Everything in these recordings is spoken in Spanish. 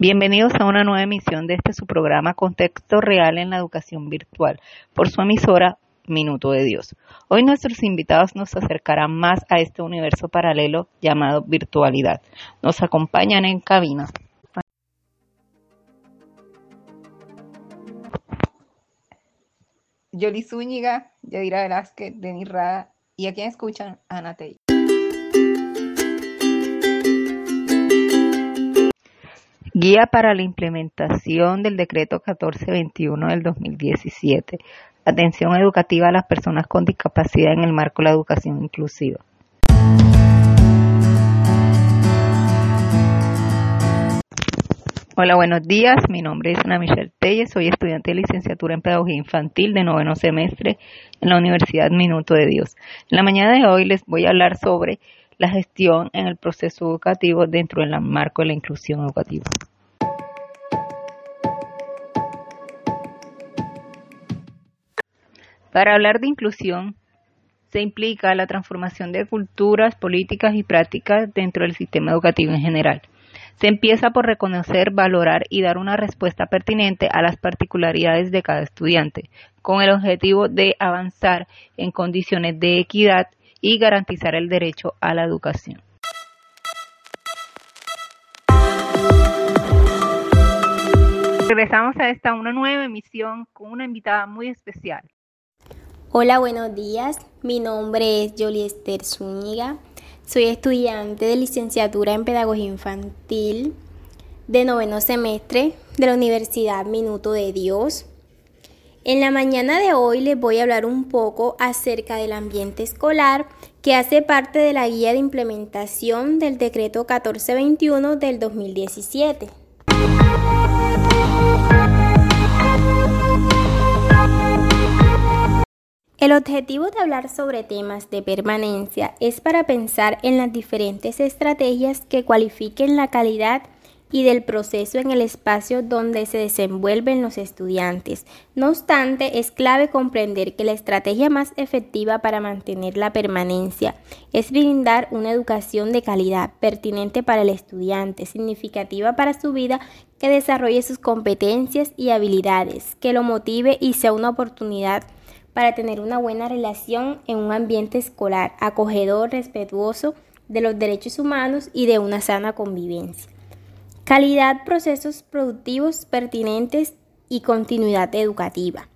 Bienvenidos a una nueva emisión de este su programa Contexto Real en la Educación Virtual por su emisora Minuto de Dios. Hoy nuestros invitados nos acercarán más a este universo paralelo llamado virtualidad. Nos acompañan en cabina. Yoli Zúñiga, Yadira Velázquez, Denis Rada y a quien escuchan, Ana. Guía para la implementación del decreto 1421 del 2017. Atención educativa a las personas con discapacidad en el marco de la educación inclusiva. Hola, buenos días. Mi nombre es Ana Michelle Telles. Soy estudiante de licenciatura en Pedagogía Infantil de noveno semestre en la Universidad Minuto de Dios. En la mañana de hoy les voy a hablar sobre la gestión en el proceso educativo dentro del marco de la inclusión educativa. Para hablar de inclusión, se implica la transformación de culturas, políticas y prácticas dentro del sistema educativo en general. Se empieza por reconocer, valorar y dar una respuesta pertinente a las particularidades de cada estudiante, con el objetivo de avanzar en condiciones de equidad y garantizar el derecho a la educación. Regresamos a esta una nueva emisión con una invitada muy especial. Hola, buenos días. Mi nombre es Jolie Esther Zúñiga. Soy estudiante de licenciatura en Pedagogía Infantil de noveno semestre de la Universidad Minuto de Dios. En la mañana de hoy les voy a hablar un poco acerca del ambiente escolar que hace parte de la guía de implementación del decreto 1421 del 2017. El objetivo de hablar sobre temas de permanencia es para pensar en las diferentes estrategias que cualifiquen la calidad y del proceso en el espacio donde se desenvuelven los estudiantes. No obstante, es clave comprender que la estrategia más efectiva para mantener la permanencia es brindar una educación de calidad pertinente para el estudiante, significativa para su vida, que desarrolle sus competencias y habilidades, que lo motive y sea una oportunidad para tener una buena relación en un ambiente escolar acogedor, respetuoso de los derechos humanos y de una sana convivencia. Calidad, procesos productivos pertinentes y continuidad educativa.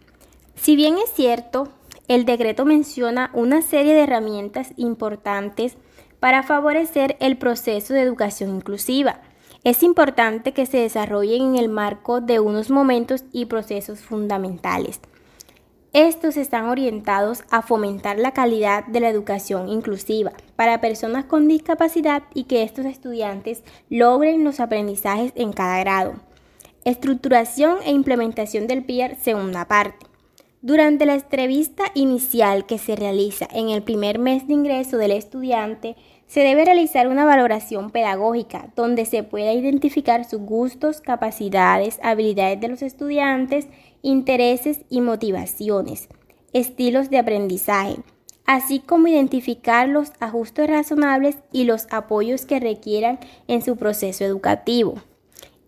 Si bien es cierto, el decreto menciona una serie de herramientas importantes para favorecer el proceso de educación inclusiva. Es importante que se desarrollen en el marco de unos momentos y procesos fundamentales. Estos están orientados a fomentar la calidad de la educación inclusiva para personas con discapacidad y que estos estudiantes logren los aprendizajes en cada grado. Estructuración e implementación del PIAR segunda parte. Durante la entrevista inicial que se realiza en el primer mes de ingreso del estudiante, se debe realizar una valoración pedagógica donde se pueda identificar sus gustos, capacidades, habilidades de los estudiantes, intereses y motivaciones, estilos de aprendizaje, así como identificar los ajustes razonables y los apoyos que requieran en su proceso educativo.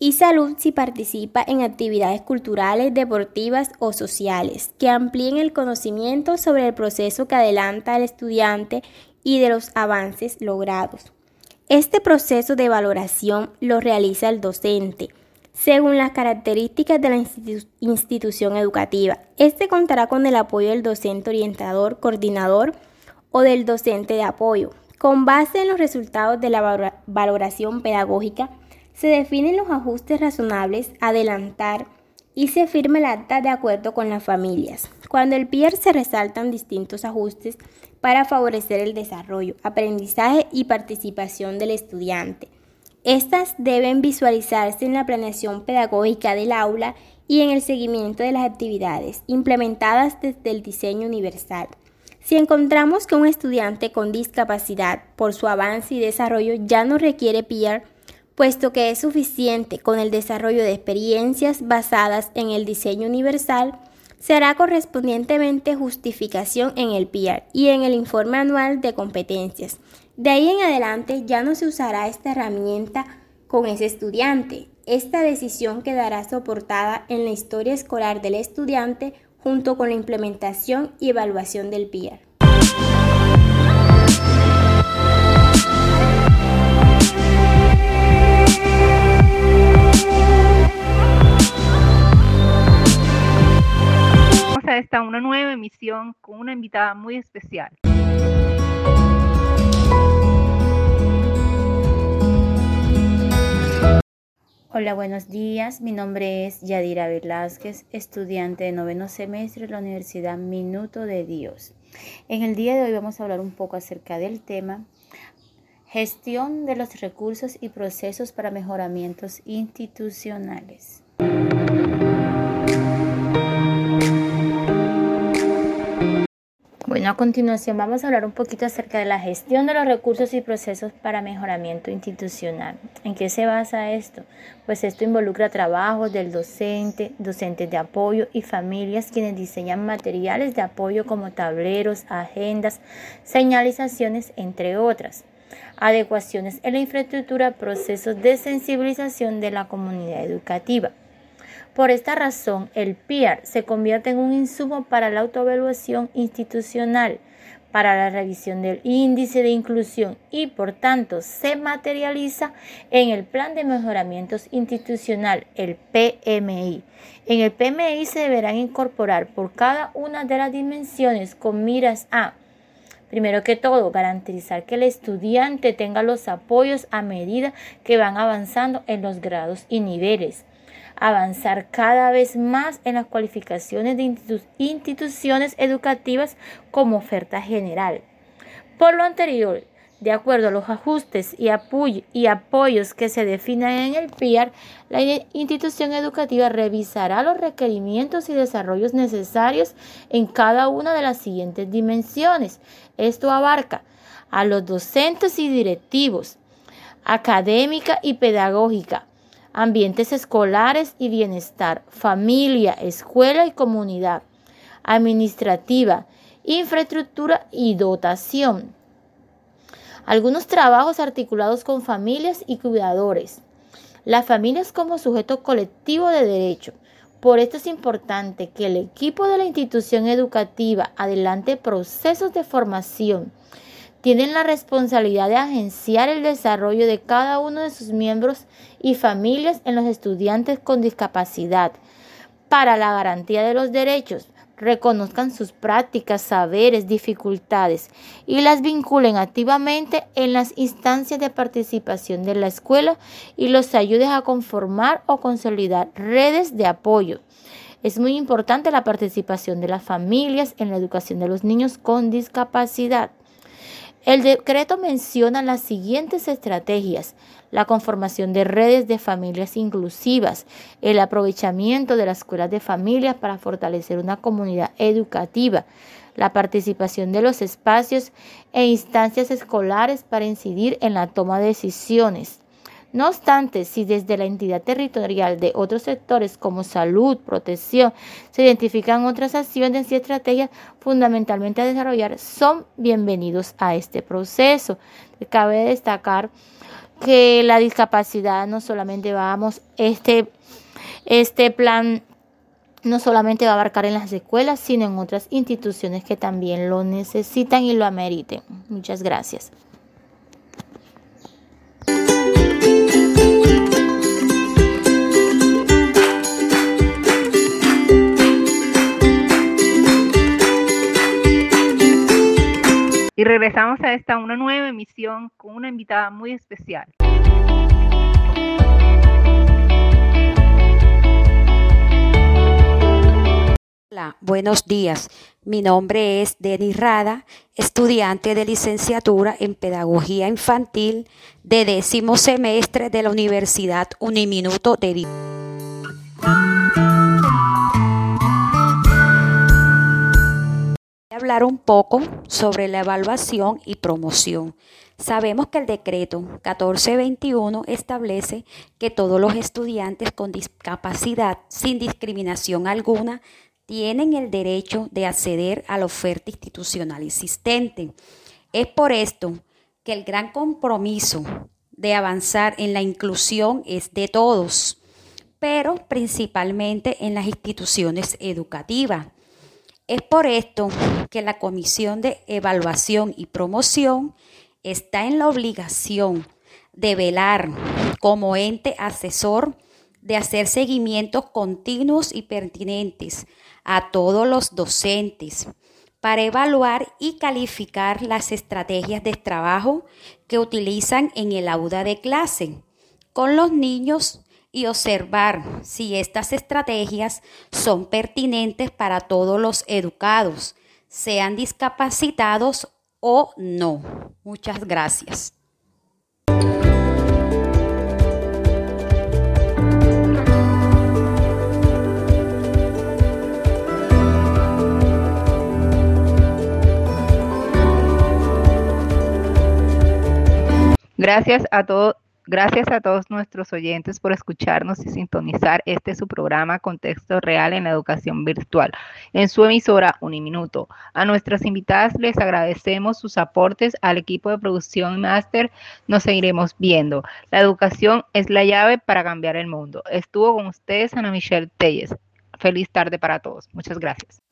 Y salud si participa en actividades culturales, deportivas o sociales que amplíen el conocimiento sobre el proceso que adelanta al estudiante y de los avances logrados. Este proceso de valoración lo realiza el docente según las características de la institución educativa. Este contará con el apoyo del docente orientador, coordinador o del docente de apoyo. Con base en los resultados de la valoración pedagógica, se definen los ajustes razonables, adelantar y se firma el acta de acuerdo con las familias. Cuando el PIER se resaltan distintos ajustes para favorecer el desarrollo, aprendizaje y participación del estudiante. Estas deben visualizarse en la planeación pedagógica del aula y en el seguimiento de las actividades implementadas desde el diseño universal. Si encontramos que un estudiante con discapacidad por su avance y desarrollo ya no requiere PIAR, puesto que es suficiente con el desarrollo de experiencias basadas en el diseño universal, se hará correspondientemente justificación en el PIAR y en el informe anual de competencias de ahí en adelante ya no se usará esta herramienta con ese estudiante. Esta decisión quedará soportada en la historia escolar del estudiante junto con la implementación y evaluación del PIAR. Esta una nueva emisión con una invitada muy especial. Hola, buenos días. Mi nombre es Yadira Velázquez, estudiante de noveno semestre de la Universidad Minuto de Dios. En el día de hoy vamos a hablar un poco acerca del tema gestión de los recursos y procesos para mejoramientos institucionales. A continuación vamos a hablar un poquito acerca de la gestión de los recursos y procesos para mejoramiento institucional. ¿En qué se basa esto? Pues esto involucra trabajos del docente, docentes de apoyo y familias quienes diseñan materiales de apoyo como tableros, agendas, señalizaciones, entre otras. Adecuaciones en la infraestructura, procesos de sensibilización de la comunidad educativa. Por esta razón, el PIAR se convierte en un insumo para la autoevaluación institucional, para la revisión del índice de inclusión y, por tanto, se materializa en el Plan de Mejoramientos Institucional, el PMI. En el PMI se deberán incorporar por cada una de las dimensiones con miras a Primero que todo, garantizar que el estudiante tenga los apoyos a medida que van avanzando en los grados y niveles avanzar cada vez más en las cualificaciones de instituciones educativas como oferta general. Por lo anterior, de acuerdo a los ajustes y, y apoyos que se definan en el PIAR, la institución educativa revisará los requerimientos y desarrollos necesarios en cada una de las siguientes dimensiones. Esto abarca a los docentes y directivos, académica y pedagógica, ambientes escolares y bienestar, familia, escuela y comunidad, administrativa, infraestructura y dotación. Algunos trabajos articulados con familias y cuidadores. Las familias como sujeto colectivo de derecho. Por esto es importante que el equipo de la institución educativa adelante procesos de formación tienen la responsabilidad de agenciar el desarrollo de cada uno de sus miembros y familias en los estudiantes con discapacidad para la garantía de los derechos, reconozcan sus prácticas, saberes, dificultades y las vinculen activamente en las instancias de participación de la escuela y los ayuden a conformar o consolidar redes de apoyo. Es muy importante la participación de las familias en la educación de los niños con discapacidad. El decreto menciona las siguientes estrategias, la conformación de redes de familias inclusivas, el aprovechamiento de las escuelas de familias para fortalecer una comunidad educativa, la participación de los espacios e instancias escolares para incidir en la toma de decisiones, no obstante, si desde la entidad territorial de otros sectores como salud, protección, se identifican otras acciones y estrategias fundamentalmente a desarrollar, son bienvenidos a este proceso. Cabe destacar que la discapacidad no solamente vamos, este, este plan no solamente va a abarcar en las escuelas, sino en otras instituciones que también lo necesitan y lo ameriten. Muchas gracias. Y regresamos a esta una nueva emisión con una invitada muy especial. Hola, buenos días. Mi nombre es Denis Rada, estudiante de licenciatura en Pedagogía Infantil de décimo semestre de la Universidad Uniminuto de hablar un poco sobre la evaluación y promoción. Sabemos que el decreto 1421 establece que todos los estudiantes con discapacidad, sin discriminación alguna, tienen el derecho de acceder a la oferta institucional existente. Es por esto que el gran compromiso de avanzar en la inclusión es de todos, pero principalmente en las instituciones educativas. Es por esto que la Comisión de Evaluación y Promoción está en la obligación de velar como ente asesor de hacer seguimientos continuos y pertinentes a todos los docentes para evaluar y calificar las estrategias de trabajo que utilizan en el aula de clase con los niños y observar si estas estrategias son pertinentes para todos los educados, sean discapacitados o no. Muchas gracias. Gracias a todos. Gracias a todos nuestros oyentes por escucharnos y sintonizar este su programa Contexto Real en la Educación Virtual en su emisora Uniminuto. A nuestras invitadas les agradecemos sus aportes al equipo de producción máster. Nos seguiremos viendo. La educación es la llave para cambiar el mundo. Estuvo con ustedes Ana Michelle Telles. Feliz tarde para todos. Muchas gracias.